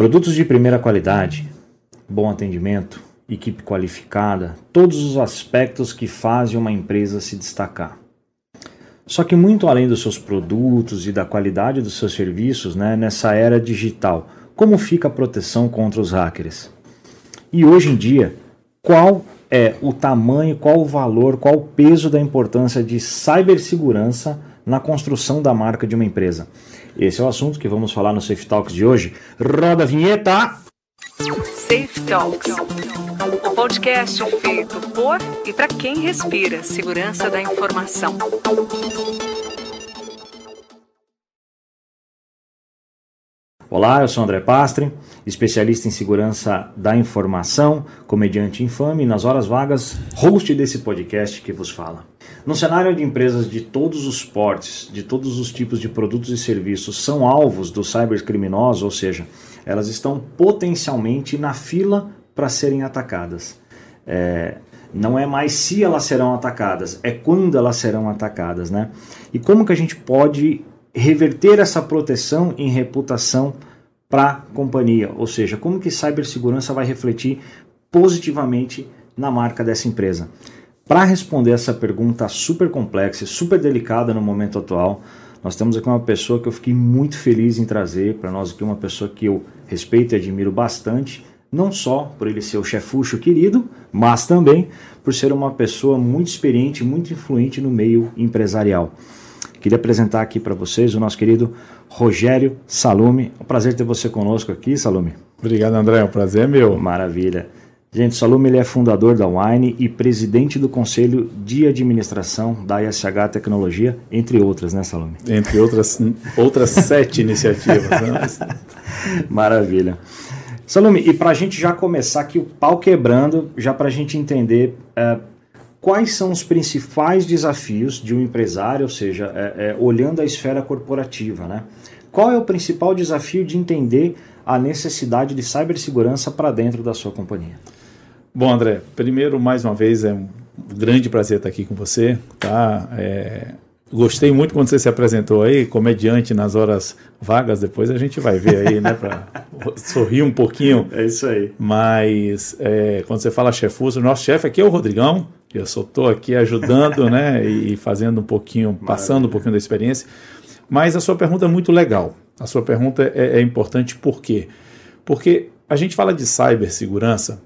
Produtos de primeira qualidade, bom atendimento, equipe qualificada, todos os aspectos que fazem uma empresa se destacar. Só que muito além dos seus produtos e da qualidade dos seus serviços, né, nessa era digital, como fica a proteção contra os hackers? E hoje em dia, qual é o tamanho, qual o valor, qual o peso da importância de cibersegurança na construção da marca de uma empresa? Esse é o assunto que vamos falar no Safe Talks de hoje. Roda a vinheta! Safe Talks, o podcast feito por e para quem respira segurança da informação. Olá, eu sou André Pastre, especialista em segurança da informação, comediante infame e nas horas vagas, host desse podcast que vos fala. No cenário de empresas de todos os portes, de todos os tipos de produtos e serviços são alvos dos cybercriminosos, ou seja, elas estão potencialmente na fila para serem atacadas. É, não é mais se elas serão atacadas, é quando elas serão atacadas, né? E como que a gente pode reverter essa proteção em reputação para a companhia, ou seja, como que cibersegurança vai refletir positivamente na marca dessa empresa. Para responder essa pergunta super complexa e super delicada no momento atual, nós temos aqui uma pessoa que eu fiquei muito feliz em trazer para nós aqui, uma pessoa que eu respeito e admiro bastante, não só por ele ser o chefucho querido, mas também por ser uma pessoa muito experiente, muito influente no meio empresarial. Queria apresentar aqui para vocês o nosso querido Rogério Salume. É um prazer ter você conosco aqui, Salume. Obrigado, André. O prazer é meu. Maravilha. Gente, Salume ele é fundador da Wine e presidente do conselho de administração da ISH Tecnologia, entre outras, né, Salume? Entre outras, outras sete iniciativas. Né? Maravilha. Salume, e para a gente já começar aqui o pau quebrando, já para a gente entender é, quais são os principais desafios de um empresário, ou seja, é, é, olhando a esfera corporativa, né? Qual é o principal desafio de entender a necessidade de cibersegurança para dentro da sua companhia? Bom, André, primeiro, mais uma vez, é um grande prazer estar aqui com você, tá? É, gostei muito quando você se apresentou aí, comediante nas horas vagas, depois a gente vai ver aí, né, para sorrir um pouquinho. É isso aí. Mas é, quando você fala chefuso, o nosso chefe aqui é o Rodrigão, eu só estou aqui ajudando, né, e fazendo um pouquinho, passando Maravilha. um pouquinho da experiência. Mas a sua pergunta é muito legal. A sua pergunta é, é importante por quê? Porque a gente fala de cibersegurança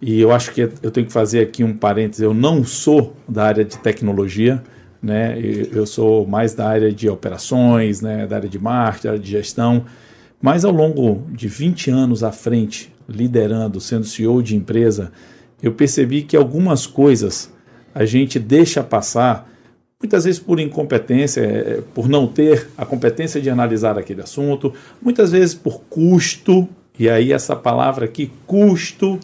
e eu acho que eu tenho que fazer aqui um parênteses. Eu não sou da área de tecnologia, né? Eu sou mais da área de operações, né? Da área de marketing, da área de gestão. Mas ao longo de 20 anos à frente, liderando, sendo CEO de empresa, eu percebi que algumas coisas a gente deixa passar, muitas vezes por incompetência, é, por não ter a competência de analisar aquele assunto, muitas vezes por custo, e aí essa palavra aqui, custo,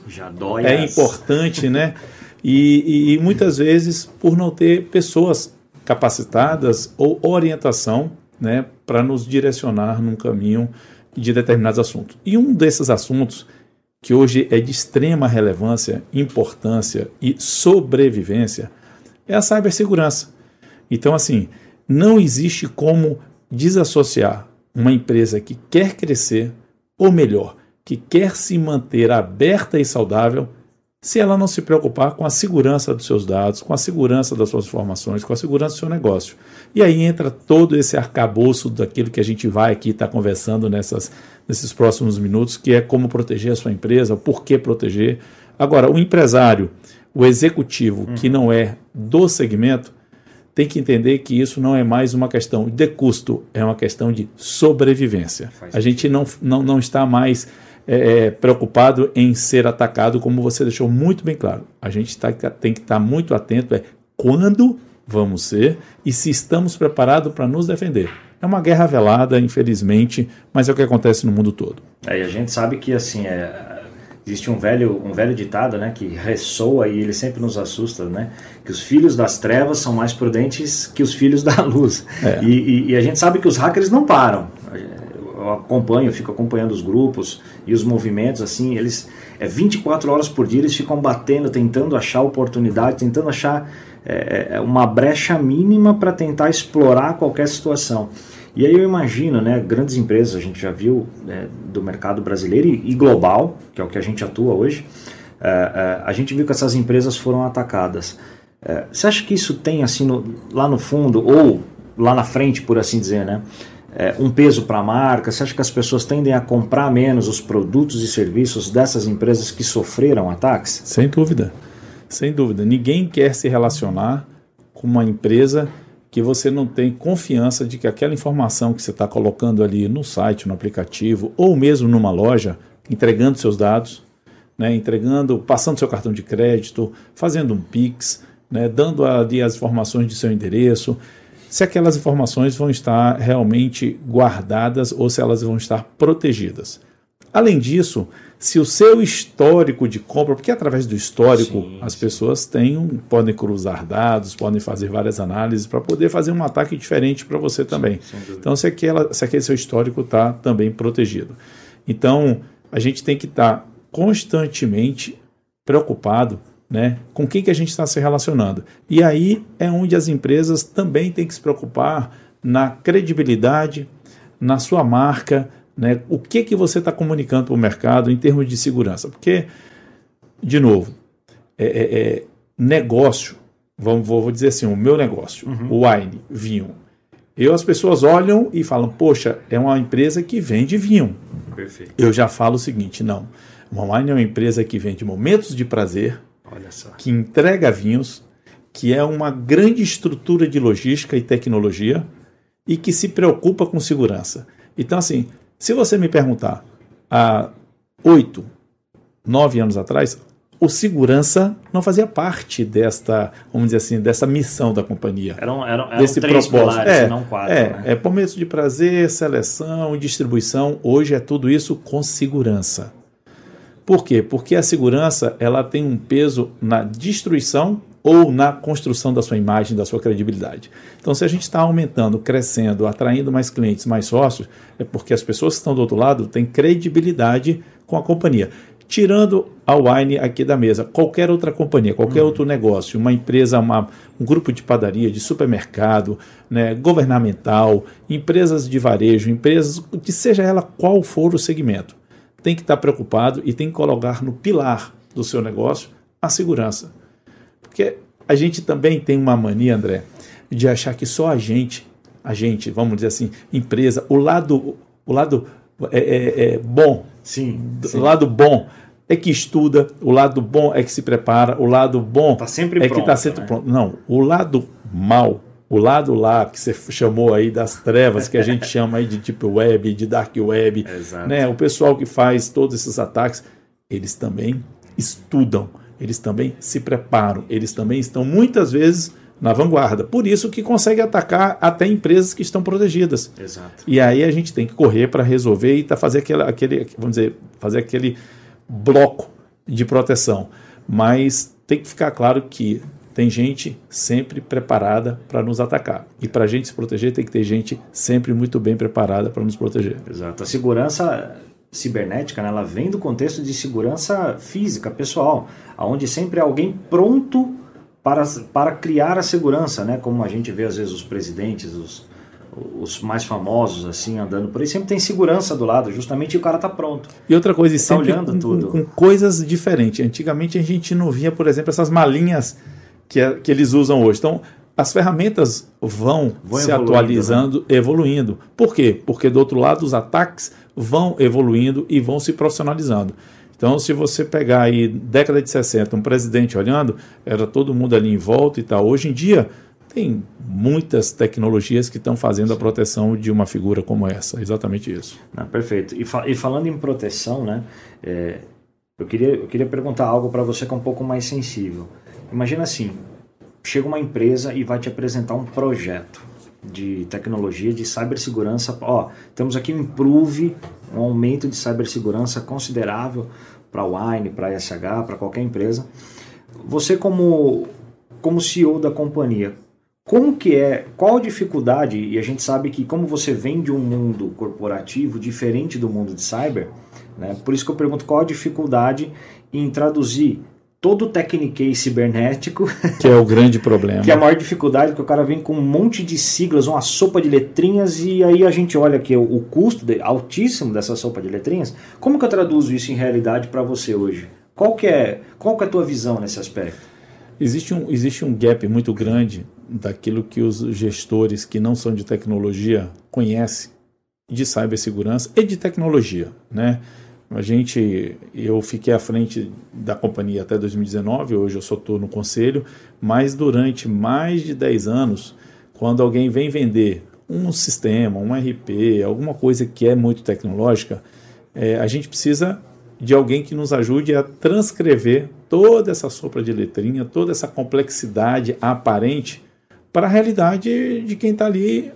é importante, né? E, e, e muitas vezes por não ter pessoas capacitadas ou orientação né, para nos direcionar num caminho de determinados assuntos. E um desses assuntos que hoje é de extrema relevância, importância e sobrevivência, é a cibersegurança. Então, assim, não existe como desassociar uma empresa que quer crescer, ou melhor, que quer se manter aberta e saudável, se ela não se preocupar com a segurança dos seus dados, com a segurança das suas informações, com a segurança do seu negócio. E aí entra todo esse arcabouço daquilo que a gente vai aqui estar tá conversando nessas nesses próximos minutos, que é como proteger a sua empresa, por que proteger. Agora, o empresário, o executivo uhum. que não é do segmento, tem que entender que isso não é mais uma questão de custo, é uma questão de sobrevivência. a gente não, não, não está mais é, é, preocupado em ser atacado, como você deixou muito bem claro. A gente tá, tem que estar muito atento é quando vamos ser e se estamos preparados para nos defender. É uma guerra velada, infelizmente, mas é o que acontece no mundo todo. É, e a gente sabe que assim é, existe um velho um velho ditado, né, que ressoa e ele sempre nos assusta, né, que os filhos das trevas são mais prudentes que os filhos da luz. É. E, e, e, a gente sabe que os hackers não param. Eu acompanho, eu fico acompanhando os grupos e os movimentos assim, eles é 24 horas por dia eles ficam batendo, tentando achar oportunidade, tentando achar é, é uma brecha mínima para tentar explorar qualquer situação. E aí eu imagino, né, grandes empresas, a gente já viu né, do mercado brasileiro e, e, global, que é o que a gente atua hoje, é, é, a gente viu que essas empresas foram atacadas. É, você acha que isso tem, assim, no, lá no fundo, ou lá na frente, por assim dizer, né, é, um peso para a marca? Você acha que as pessoas tendem a comprar menos os produtos e serviços dessas empresas que sofreram ataques? Sem dúvida, sem dúvida. Ninguém quer se relacionar com uma empresa que você não tem confiança de que aquela informação que você está colocando ali no site, no aplicativo, ou mesmo numa loja, entregando seus dados, né, entregando, passando seu cartão de crédito, fazendo um Pix, né, dando ali as informações de seu endereço, se aquelas informações vão estar realmente guardadas ou se elas vão estar protegidas. Além disso, se o seu histórico de compra, porque através do histórico sim, as sim. pessoas têm, podem cruzar dados, podem fazer várias análises para poder fazer um ataque diferente para você também. Sim, então, se, aquela, se aquele seu histórico está também protegido. Então, a gente tem que estar tá constantemente preocupado né, com quem que a gente está se relacionando. E aí é onde as empresas também têm que se preocupar na credibilidade, na sua marca, né? O que, que você está comunicando para o mercado em termos de segurança? Porque, de novo, é, é, é negócio, vamos, vou, vou, dizer assim, o meu negócio, uhum. wine, vinho. Eu, as pessoas olham e falam, poxa, é uma empresa que vende vinho. Perfeito. Eu já falo o seguinte, não. Uma wine é uma empresa que vende momentos de prazer, que entrega vinhos, que é uma grande estrutura de logística e tecnologia e que se preocupa com segurança. Então, assim, se você me perguntar há oito, nove anos atrás, o segurança não fazia parte desta, vamos dizer assim, dessa missão da companhia. Eram, eram, eram desse três propósito. pilares, é, não quatro. É, né? é momentos de prazer, seleção, distribuição. Hoje é tudo isso com segurança. Por quê? Porque a segurança ela tem um peso na destruição ou na construção da sua imagem, da sua credibilidade. Então, se a gente está aumentando, crescendo, atraindo mais clientes, mais sócios, é porque as pessoas que estão do outro lado têm credibilidade com a companhia. Tirando a Wine aqui da mesa, qualquer outra companhia, qualquer uhum. outro negócio, uma empresa, uma, um grupo de padaria, de supermercado, né, governamental, empresas de varejo, empresas, de seja ela qual for o segmento, tem que estar preocupado e tem que colocar no pilar do seu negócio a segurança. Porque a gente também tem uma mania, André, de achar que só a gente, a gente, vamos dizer assim, empresa, o lado, o lado é, é, é bom, sim, sim. o lado bom é que estuda, o lado bom é que se prepara, o lado bom tá é pronto, que está sempre né? pronto. Não, o lado mal, o lado lá que você chamou aí das trevas, que a gente chama aí de deep web, de dark web, né? O pessoal que faz todos esses ataques, eles também estudam eles também se preparam, eles também estão muitas vezes na vanguarda. Por isso que consegue atacar até empresas que estão protegidas. Exato. E aí a gente tem que correr para resolver e tá fazer aquele, aquele, vamos dizer, fazer aquele bloco de proteção. Mas tem que ficar claro que tem gente sempre preparada para nos atacar. E para a gente se proteger, tem que ter gente sempre muito bem preparada para nos proteger. Exato. A segurança cibernética, né, ela vem do contexto de segurança física, pessoal, onde sempre há alguém pronto para, para criar a segurança, né, como a gente vê às vezes os presidentes, os, os mais famosos assim andando por aí, sempre tem segurança do lado, justamente o cara está pronto. E outra coisa, e tá sempre olhando com, tudo. Com coisas diferentes. Antigamente a gente não via, por exemplo, essas malinhas que, que eles usam hoje. Então, as ferramentas vão, vão se atualizando, né? evoluindo. Por quê? Porque do outro lado os ataques vão evoluindo e vão se profissionalizando. Então, se você pegar aí década de 60, um presidente olhando, era todo mundo ali em volta e tal. Hoje em dia, tem muitas tecnologias que estão fazendo a proteção de uma figura como essa. Exatamente isso. Perfeito. E, fa e, falando em proteção, né, é, eu, queria, eu queria perguntar algo para você que é um pouco mais sensível. Imagina assim, chega uma empresa e vai te apresentar um projeto de tecnologia de cibersegurança. Ó, temos aqui um improve, um aumento de cibersegurança considerável para a Wine, para a SH, para qualquer empresa. Você como como CEO da companhia, como que é, qual a dificuldade, e a gente sabe que como você vem de um mundo corporativo diferente do mundo de cyber, né, por isso que eu pergunto qual a dificuldade em traduzir todo o techniquez cibernético. Que é o grande problema. que é a maior dificuldade, porque o cara vem com um monte de siglas, uma sopa de letrinhas, e aí a gente olha que o custo de, altíssimo dessa sopa de letrinhas. Como que eu traduzo isso em realidade para você hoje? Qual que, é, qual que é a tua visão nesse aspecto? Existe um, existe um gap muito grande daquilo que os gestores que não são de tecnologia conhecem de cibersegurança e de tecnologia, né? A gente, eu fiquei à frente da companhia até 2019, hoje eu só estou no conselho, mas durante mais de 10 anos, quando alguém vem vender um sistema, um RP, alguma coisa que é muito tecnológica, é, a gente precisa de alguém que nos ajude a transcrever toda essa sopa de letrinha, toda essa complexidade aparente para a realidade de quem está ali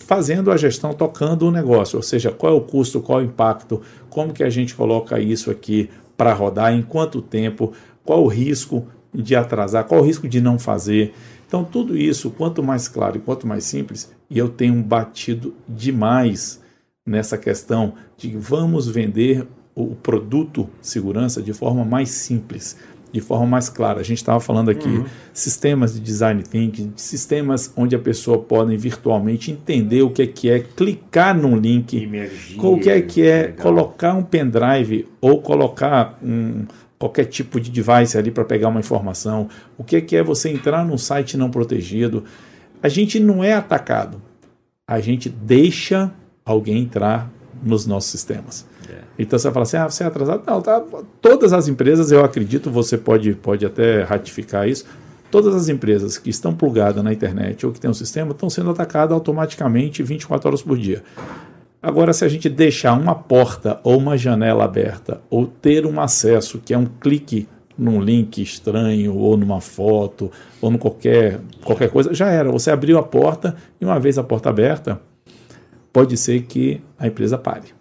fazendo a gestão, tocando o negócio, ou seja, qual é o custo, qual é o impacto, como que a gente coloca isso aqui para rodar, em quanto tempo, qual o risco de atrasar, qual o risco de não fazer. Então, tudo isso, quanto mais claro e quanto mais simples, e eu tenho batido demais nessa questão de vamos vender o produto segurança de forma mais simples de forma mais clara. A gente estava falando aqui uhum. sistemas de design thinking, sistemas onde a pessoa pode virtualmente entender o que é que é clicar num link, o que é que é legal. colocar um pendrive ou colocar um qualquer tipo de device ali para pegar uma informação, o que é que é você entrar num site não protegido. A gente não é atacado. A gente deixa alguém entrar nos nossos sistemas. Então você fala assim, ah, você é atrasado. Não, tá. Todas as empresas, eu acredito, você pode, pode até ratificar isso. Todas as empresas que estão plugadas na internet ou que têm um sistema estão sendo atacadas automaticamente 24 horas por dia. Agora, se a gente deixar uma porta ou uma janela aberta, ou ter um acesso que é um clique num link estranho, ou numa foto, ou no qualquer, qualquer coisa, já era. Você abriu a porta e uma vez a porta aberta, pode ser que a empresa pare.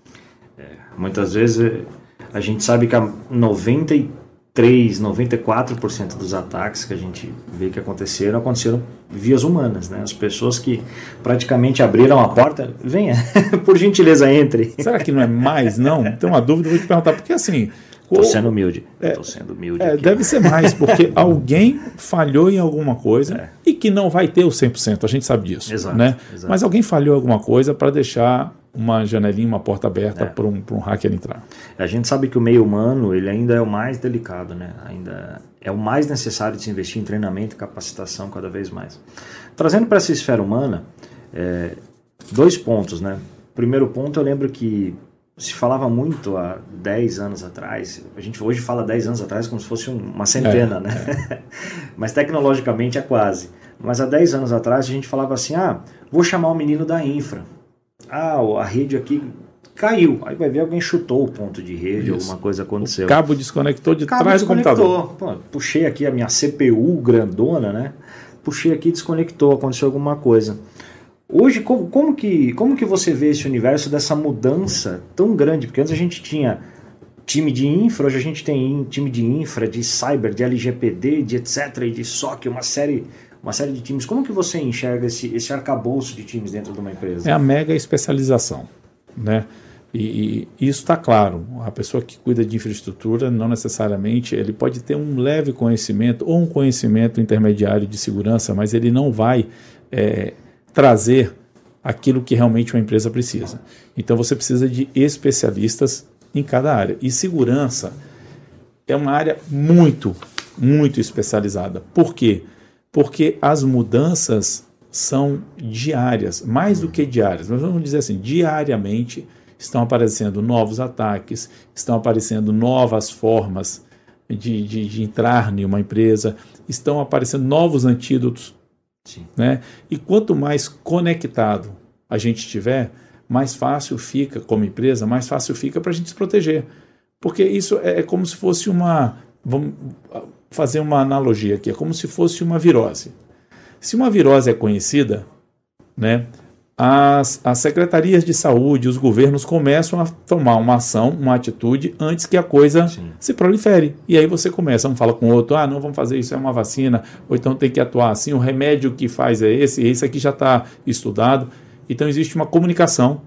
Muitas vezes a gente sabe que a 93, 94% dos ataques que a gente vê que aconteceram, aconteceram vias humanas, né? As pessoas que praticamente abriram a porta, venha, por gentileza, entre. Será que não é mais, não? Tem uma dúvida, vou te perguntar, porque assim... Estou sendo humilde. Estou é, sendo humilde. É, deve ser mais, porque alguém falhou em alguma coisa é. e que não vai ter o 100%, a gente sabe disso. Exato, né? Exato. Mas alguém falhou em alguma coisa para deixar uma janelinha, uma porta aberta é. para um, um hacker entrar. A gente sabe que o meio humano ele ainda é o mais delicado, né? Ainda é o mais necessário de se investir em treinamento e capacitação cada vez mais. Trazendo para essa esfera humana, é, dois pontos, né? Primeiro ponto, eu lembro que se falava muito há 10 anos atrás, a gente hoje fala 10 anos atrás como se fosse uma centena, é, né? É. Mas tecnologicamente é quase. Mas há 10 anos atrás a gente falava assim: ah, vou chamar o menino da infra ah, a rede aqui caiu. Aí vai ver alguém chutou o ponto de rede, Isso. alguma coisa aconteceu. O cabo desconectou de cabo trás desconectou. do computador. Pô, puxei aqui a minha CPU grandona, né? Puxei aqui, desconectou, aconteceu alguma coisa. Hoje, como, como, que, como que você vê esse universo dessa mudança tão grande? Porque antes a gente tinha time de infra, hoje a gente tem time de infra, de cyber, de LGPD, de etc, e de SOC, uma série uma série de times. Como que você enxerga esse, esse arcabouço de times dentro de uma empresa? É a mega especialização, né? E, e isso está claro. A pessoa que cuida de infraestrutura, não necessariamente, ele pode ter um leve conhecimento ou um conhecimento intermediário de segurança, mas ele não vai é, trazer aquilo que realmente uma empresa precisa. Então você precisa de especialistas em cada área. E segurança é uma área muito, muito especializada. Por quê? porque as mudanças são diárias, mais do que diárias, mas vamos dizer assim, diariamente estão aparecendo novos ataques, estão aparecendo novas formas de, de, de entrar em uma empresa, estão aparecendo novos antídotos. Sim. Né? E quanto mais conectado a gente estiver, mais fácil fica, como empresa, mais fácil fica para a gente se proteger. Porque isso é, é como se fosse uma. Vamos, fazer uma analogia aqui, é como se fosse uma virose. Se uma virose é conhecida, né, as, as secretarias de saúde, os governos começam a tomar uma ação, uma atitude antes que a coisa Sim. se prolifere. E aí você começa, um fala com o outro, ah, não vamos fazer isso, é uma vacina, ou então tem que atuar assim, o remédio que faz é esse, esse aqui já está estudado. Então existe uma comunicação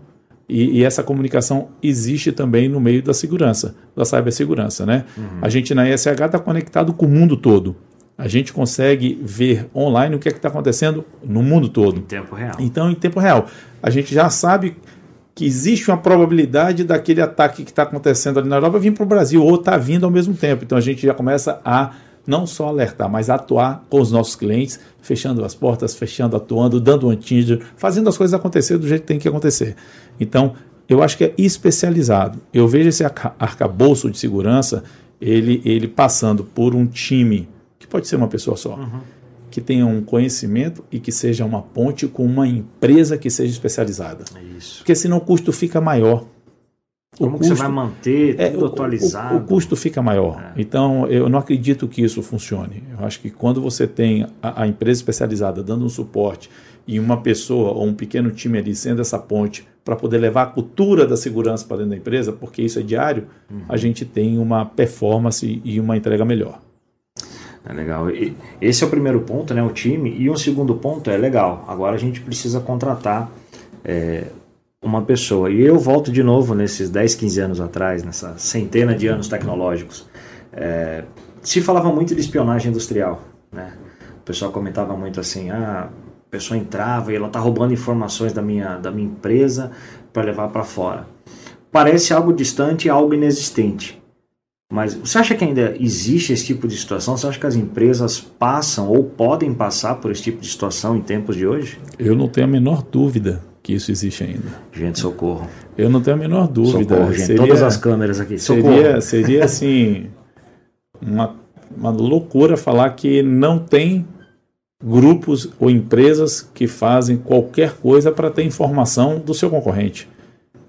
E, e, essa comunicação existe também no meio da segurança, da cibersegurança. Né? Uhum. A gente na ESH está conectado com o mundo todo. A gente consegue ver online o que é está acontecendo no mundo todo. Em tempo real. Então, em tempo real. A gente já sabe que existe uma probabilidade daquele ataque que está acontecendo ali na Europa vir para o Brasil ou está vindo ao mesmo tempo. Então a gente já começa a não só alertar, mas atuar com os nossos clientes, fechando as portas, fechando, atuando, dando um antígeno, fazendo as coisas acontecer do jeito que tem que acontecer. Então, eu acho que é especializado. Eu vejo esse arcabouço de segurança, ele, ele passando por um time, que pode ser uma pessoa só, uhum. que tenha um conhecimento e que seja uma ponte com uma empresa que seja especializada. É isso. Porque senão o custo fica maior. Como custo, você vai manter é, tudo atualizado? O, o, custo fica maior. É. Então, eu não acredito que isso funcione. Eu acho que quando você tem a, a, empresa especializada dando um suporte e uma pessoa ou um pequeno time ali sendo essa ponte para poder levar a cultura da segurança para dentro da empresa, porque isso é diário, uhum. a gente tem uma performance e uma entrega melhor. É legal. E esse é o primeiro ponto, né, o time. E um segundo ponto é legal. Agora a gente precisa contratar é, uma pessoa. E eu volto de novo nesses 10, 15 anos atrás, nessa centena de anos tecnológicos. É, se falava muito de espionagem industrial. Né? O pessoal comentava muito assim: ah, a pessoa entrava e ela está roubando informações da minha, da minha empresa para levar para fora. Parece algo distante, algo inexistente. Mas você acha que ainda existe esse tipo de situação? Você acha que as empresas passam ou podem passar por esse tipo de situação em tempos de hoje? Eu não tenho a menor dúvida que isso existe ainda. Gente, socorro. Eu não tenho a menor dúvida. Socorro, gente. Seria, Todas as câmeras aqui. Socorro. Seria, seria assim, uma, uma loucura falar que não tem grupos ou empresas que fazem qualquer coisa para ter informação do seu concorrente.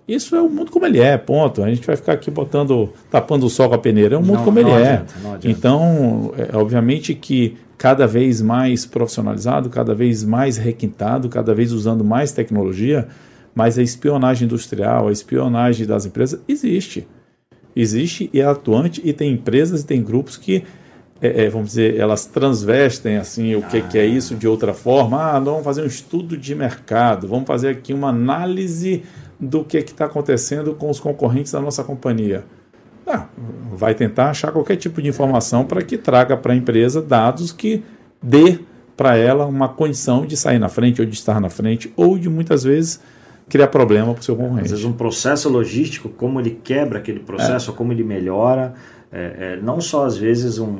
Isso é o mundo como ele é, ponto. A gente vai ficar aqui botando, tapando o sol com a peneira. É o mundo não, como ele é. adianta, é. Então, é, obviamente que cada vez mais profissionalizado, cada vez mais requintado, cada vez usando mais tecnologia, mas a espionagem industrial, a espionagem das empresas existe. Existe e é atuante e tem empresas e tem grupos que é, é, vamos dizer, elas transvestem assim o que, ah. que, é isso de outra forma. Ah, vamos fazer um estudo de mercado, vamos fazer aqui uma análise do que está acontecendo com os concorrentes da nossa companhia. Ah, vai tentar achar qualquer tipo de informação para que traga para a empresa dados que dê para ela uma condição de sair na frente ou de estar na frente ou de muitas vezes criar problema para o seu concorrente. Às vezes um processo logístico, como ele quebra aquele processo, é. como ele melhora, é, é, não só às vezes um,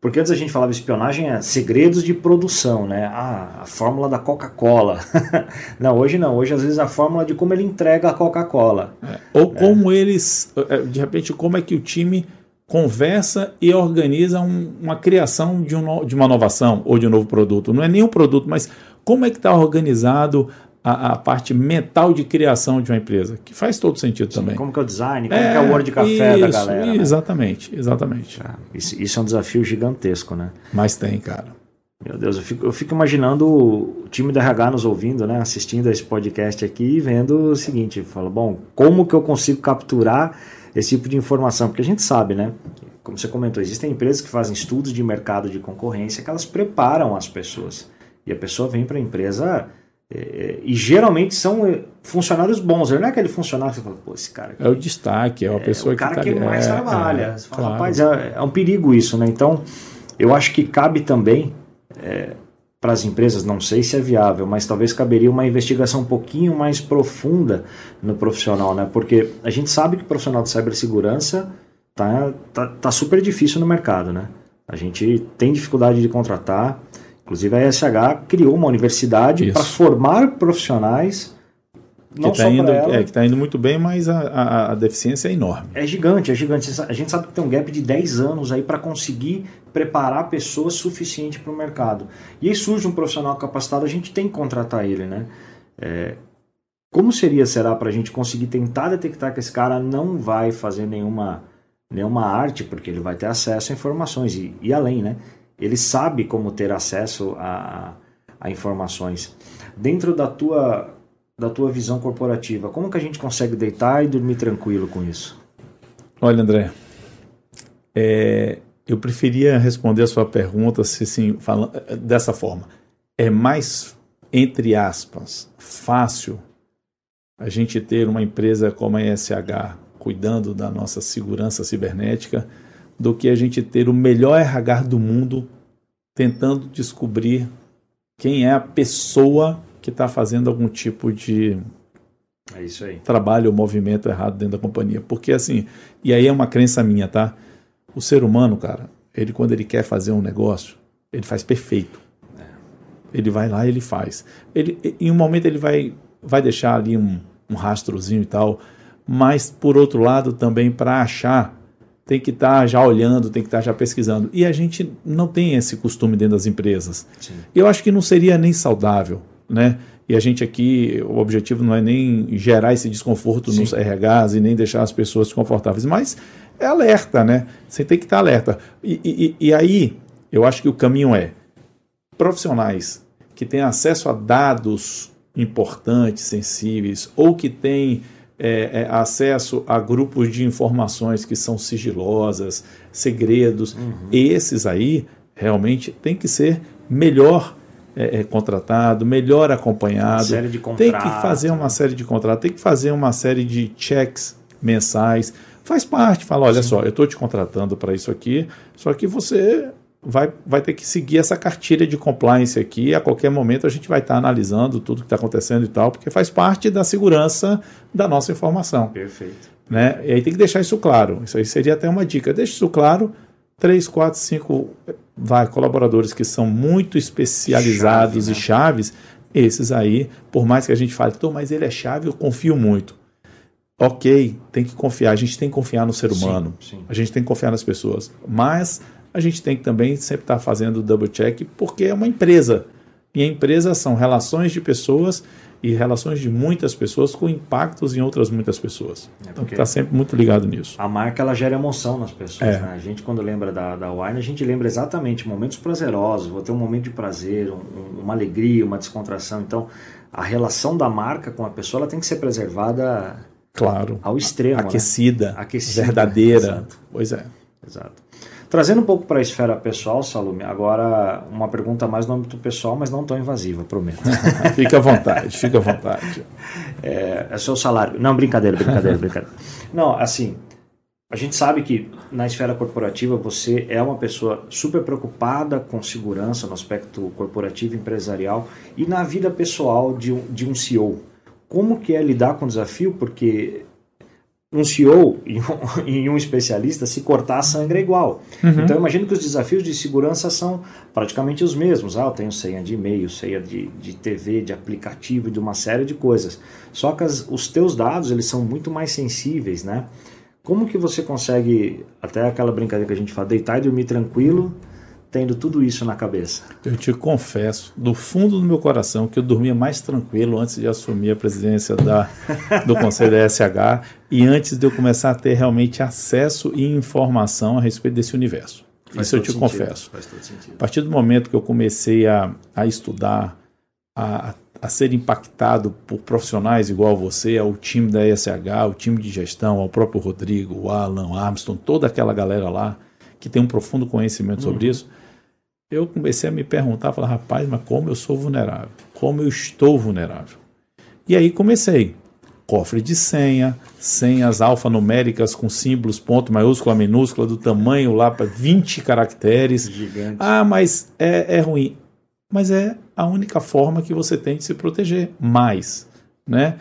porque antes a gente falava espionagem é segredos de produção, né? Ah, a fórmula da Coca-Cola. não, hoje não. Hoje às vezes a fórmula de como ele entrega a Coca-Cola. É. Ou é. como eles, é, de repente, como é que o time conversa e organiza um, uma criação de, um, de uma inovação ou de um novo produto. Não é nem um produto, mas como é que está organizado a, a, parte mental de criação de uma empresa, que faz todo sentido Sim, também. Como que é o design, como é, que é o Word de café isso, da galera. Exatamente, né? exatamente. É, isso, isso, é um desafio gigantesco, né? Mas tem, cara. Meu Deus, eu fico, eu fico imaginando o time da RH nos ouvindo, né? Assistindo esse podcast aqui e vendo o seguinte, fala, bom, como que eu consigo capturar esse tipo de informação? Porque a gente sabe, né? Como você comentou, existem empresas que fazem estudos de mercado de concorrência que elas preparam as pessoas. E a pessoa vem para a empresa é, é, e geralmente são é, funcionários bons. Não é aquele funcionário que você fala, pô, esse cara. Aqui, é o destaque, é a pessoa é, que. O cara que, tá, mais trabalha. É, você fala, claro. rapaz, é, um perigo isso, né? Então, eu acho que cabe também para as empresas, não sei se é viável, mas talvez caberia uma investigação um pouquinho mais profunda no profissional, né? Porque a gente sabe que o profissional de cibersegurança tá, tá, tá super difícil no mercado, né? A gente tem dificuldade de contratar. Inclusive a ESH criou uma universidade para formar profissionais não que está indo, é, que tá indo muito bem, mas a, a, a, deficiência é enorme. É gigante, é gigante. A gente sabe que tem um gap de 10 anos aí para conseguir preparar pessoas suficiente para o mercado. E aí surge um profissional capacitado, a gente tem que contratar ele, né? É, como seria, será, para a gente conseguir tentar detectar que esse cara não vai fazer nenhuma, nenhuma arte, porque ele vai ter acesso a informações e, e além, né? Ele sabe como ter acesso a, a informações. Dentro da tua, da tua visão corporativa, como que a gente consegue deitar e dormir tranquilo com isso? Olha, André, é, eu preferia responder a sua pergunta se, assim, fala, dessa forma. É mais, entre aspas, fácil a gente ter uma empresa como a ESH cuidando da nossa segurança cibernética do que a gente ter o melhor RH do mundo tentando descobrir quem é a pessoa que está fazendo algum tipo de é trabalho ou movimento errado dentro da companhia. Porque assim, e aí é uma crença minha, tá? O ser humano, cara, ele quando ele quer fazer um negócio, ele faz perfeito. É. Ele vai lá e ele faz. Ele, em um momento ele vai, vai deixar ali um, um rastrozinho e tal, mas por outro lado também para achar tem que estar tá já olhando, tem que estar tá já pesquisando. E a gente não tem esse costume dentro das empresas. Sim. Eu acho que não seria nem saudável, né? E a gente aqui, o objetivo não é nem gerar esse desconforto Sim. nos RHs e nem deixar as pessoas desconfortáveis, mas é alerta, né? Você tem que estar alerta. E, e, e aí, eu acho que o caminho é profissionais que têm acesso a dados importantes, sensíveis, ou que têm é, é, acesso a grupos de informações que são sigilosas, segredos, uhum. esses aí realmente tem que ser melhor é, é, contratado, melhor acompanhado. tem que fazer uma série de contratos, tem que fazer uma série de checks mensais. Faz parte, fala, olha Sim. só, eu estou te contratando para isso aqui, só que você vai, vai ter que seguir essa cartilha de compliance aqui. A qualquer momento a gente vai estar tá analisando tudo que está acontecendo e tal, porque faz parte da segurança da nossa informação. Perfeito. Né? E aí tem que deixar isso claro. Isso aí seria até uma dica. Deixe isso claro. Três, quatro, cinco vai, colaboradores que são muito especializados chave, né? e chaves, esses aí, por mais que a gente fale, mas ele é chave, eu confio muito. Ok, tem que confiar, a gente tem que confiar no ser humano, sim, sim. a gente tem que confiar nas pessoas, mas a gente tem que também sempre estar fazendo double check, porque é uma empresa. E a empresa são relações de pessoas e relações de muitas pessoas com impactos em outras muitas pessoas. É então está sempre muito ligado nisso. A marca ela gera emoção nas pessoas. É. Né? A gente quando lembra da, da Wine, a gente lembra exatamente momentos prazerosos. Vou ter um momento de prazer, um, uma alegria, uma descontração. Então a relação da marca com a pessoa ela tem que ser preservada claro ao extremo, aquecida, né? aquecida verdadeira. Exato. Pois é. Exato. Trazendo um pouco para a esfera pessoal, Salome, agora uma pergunta mais no âmbito pessoal, mas não tão invasiva, prometo. fica à vontade, fica à vontade. É, é seu salário. Não, brincadeira, brincadeira, brincadeira. Não, assim, a gente sabe que na esfera corporativa você é uma pessoa super preocupada com segurança no aspecto corporativo empresarial e na vida pessoal de um, de um CEO. Como que é lidar com o desafio? Porque um CEO e um, e um, especialista, se cortar a sangra é igual. Uhum. Então, imagino que os desafios de segurança são praticamente os mesmos. Ah, eu tenho senha de e-mail, senha de, de TV, de aplicativo, de uma série de coisas. Só que as, os teus dados, eles são muito mais sensíveis, né? Como que você consegue, até aquela brincadeira que a gente fala, deitar e dormir tranquilo tendo tudo isso na cabeça? Eu te confesso, do fundo do meu coração, que eu dormia mais tranquilo antes de assumir a presidência da, do Conselho da SH e antes de eu começar a ter realmente acesso e informação a respeito desse universo. Faz isso eu te sentido, confesso. A partir do momento que eu comecei a, a estudar, a, a ser impactado por profissionais igual você, ao time da ESH, o time de gestão, ao próprio Rodrigo, o Alan, o Armstrong, toda aquela galera lá que tem um profundo conhecimento sobre uhum. isso, eu comecei a me perguntar, falar, rapaz, mas como eu sou vulnerável? Como eu estou vulnerável? E aí comecei. Cofre de senha, senhas alfanuméricas com símbolos, ponto maiúscula, minúscula, do tamanho lá para 20 caracteres. Gigante. Ah, mas é, é ruim. Mas é a única forma que você tem de se proteger. Mais, né?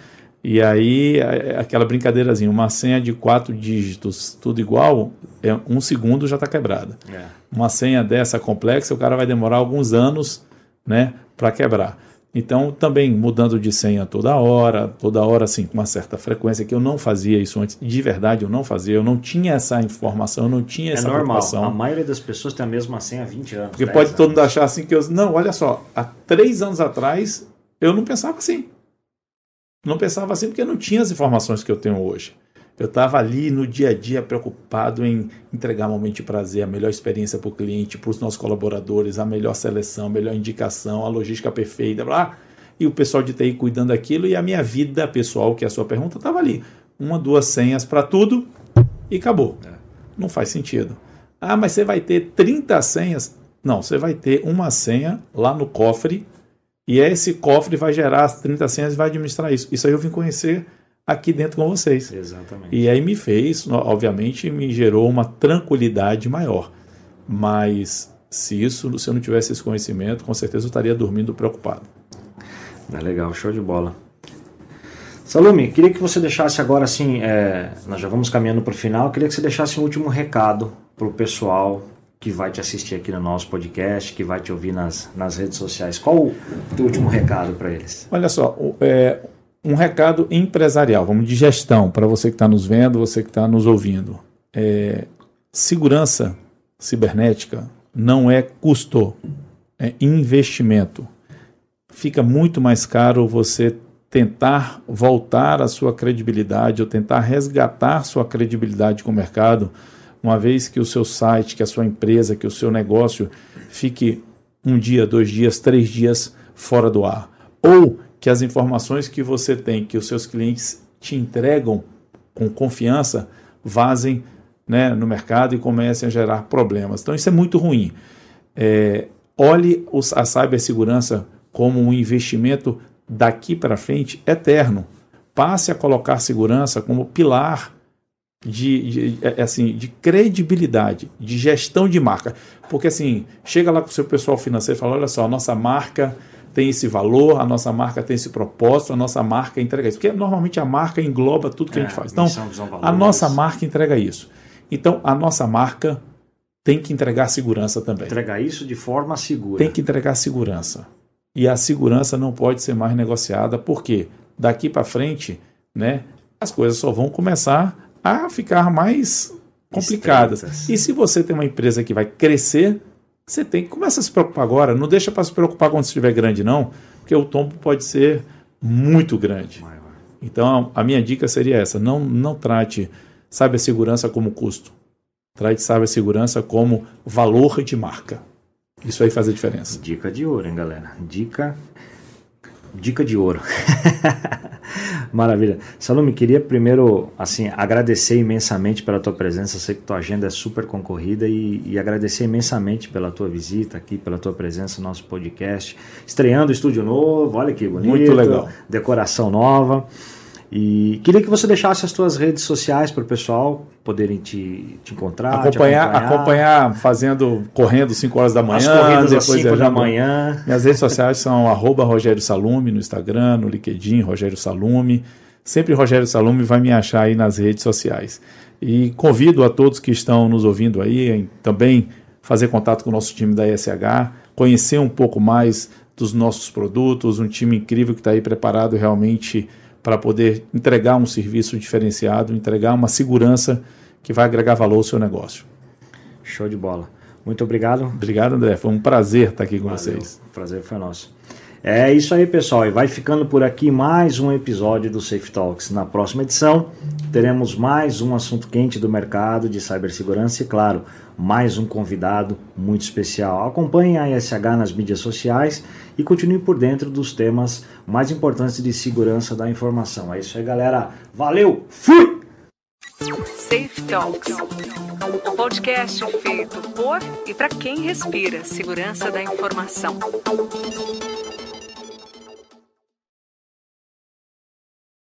E aí, aquela brincadeirazinha, uma senha de quatro dígitos, tudo igual, é, um segundo já está quebrada. É. Uma senha dessa complexa, o cara vai demorar alguns anos né, para quebrar. Então, também mudando de senha toda hora, toda hora, assim, com uma certa frequência, que eu não fazia isso antes, de verdade eu não fazia, eu não tinha essa informação, eu não tinha é essa normal. preocupação. A maioria das pessoas tem a mesma senha há 20 anos. Porque pode anos. todo mundo achar assim que eu. Não, olha só, há três anos atrás eu não pensava assim. Não pensava assim porque eu não tinha as informações que eu tenho hoje. Eu estava ali no dia a dia preocupado em entregar um momento de prazer, a melhor experiência para o cliente, para os nossos colaboradores, a melhor seleção, a melhor indicação, a logística perfeita, blá, e o pessoal de TI cuidando daquilo, e a minha vida pessoal, que é a sua pergunta, estava ali. Uma, duas senhas para tudo e acabou. É. Não faz sentido. Ah, mas você vai ter 30 senhas? Não, você vai ter uma senha lá no cofre E esse cofre vai gerar as 30 senhas e vai administrar isso. Isso aí eu vim conhecer aqui dentro com vocês. Exatamente. E aí me fez, obviamente, me gerou uma tranquilidade maior. Mas se isso, se eu não tivesse esse conhecimento, com certeza eu estaria dormindo preocupado. É legal, show de bola. Salome, queria que você deixasse agora assim, é, nós já vamos caminhando para o final, queria que você deixasse um último recado para o pessoal que vai te assistir aqui no nosso podcast, que vai te ouvir nas, nas redes sociais. Qual o teu último recado para eles? Olha só, é, um recado empresarial, vamos de gestão, para você que está nos vendo, você que está nos ouvindo. É, segurança cibernética não é custo, é investimento. Fica muito mais caro você tentar voltar a sua credibilidade ou tentar resgatar sua credibilidade com o mercado uma vez que o seu site, que a sua empresa, que o seu negócio fique um dia, dois dias, três dias fora do ar. Ou que as informações que você tem, que os seus clientes te entregam com confiança, vazem né, no mercado e comecem a gerar problemas. Então isso é muito ruim. É, olhe a cibersegurança como um investimento daqui para frente eterno. Passe a colocar segurança como pilar de, de, é, é assim, de credibilidade, de gestão de marca. Porque assim, chega lá com o seu pessoal financeiro e fala: olha só, a nossa marca tem esse valor, a nossa marca tem esse propósito, a nossa marca entrega isso. Porque normalmente a marca engloba tudo que é, a gente é, faz. Então, a nossa marca entrega isso. Então, a nossa marca tem que entregar segurança também. Entregar isso de forma segura. Tem que entregar segurança. E a segurança não pode ser mais negociada, porque daqui para frente, né, as coisas só vão começar a ficar mais complicadas. Estreitas. E se você tem uma empresa que vai crescer, você tem que começar a se preocupar agora. Não deixa para se preocupar quando estiver grande, não, porque o tombo pode ser muito grande. Então, a minha dica seria essa: não, não trate segurança como custo. Trate segurança como valor de marca. Isso aí faz a diferença. Dica de ouro, hein, galera? Dica Dica de ouro. Maravilha. Salome, queria primeiro assim agradecer imensamente pela tua presença. Sei que tua agenda é super concorrida e, e, agradecer imensamente pela tua visita aqui, pela tua presença no nosso podcast. Estreando estúdio novo, olha que bonito. Muito legal. Decoração nova. E queria que você deixasse as tuas redes sociais para o pessoal poderem te, te encontrar, acompanhar, te acompanhar, acompanhar. fazendo, correndo 5 horas da manhã. As corridas às 5 da manhã. Minhas redes sociais são arroba Rogério Salume no Instagram, no LinkedIn, Rogério Salume. Sempre Rogério Salume vai me achar aí nas redes sociais. E convido a todos que estão nos ouvindo aí em também fazer contato com o nosso time da ESH, conhecer um pouco mais dos nossos produtos, um time incrível que está aí preparado realmente para poder entregar um serviço diferenciado, entregar uma segurança que vai agregar valor ao seu negócio. Show de bola. Muito obrigado. Obrigado, André. Foi um prazer estar aqui com Valeu. vocês. O prazer foi nosso. É isso aí, pessoal. E vai ficando por aqui mais um episódio do Safe Talks. Na próxima edição, teremos mais um assunto quente do mercado de cibersegurança e, claro, mais um convidado muito especial. Acompanhe a ISH nas mídias sociais e continue por dentro dos temas mais importantes de segurança da informação. É isso aí, galera. Valeu! Fui! Safe Talks, o podcast feito por e para quem respira segurança da informação.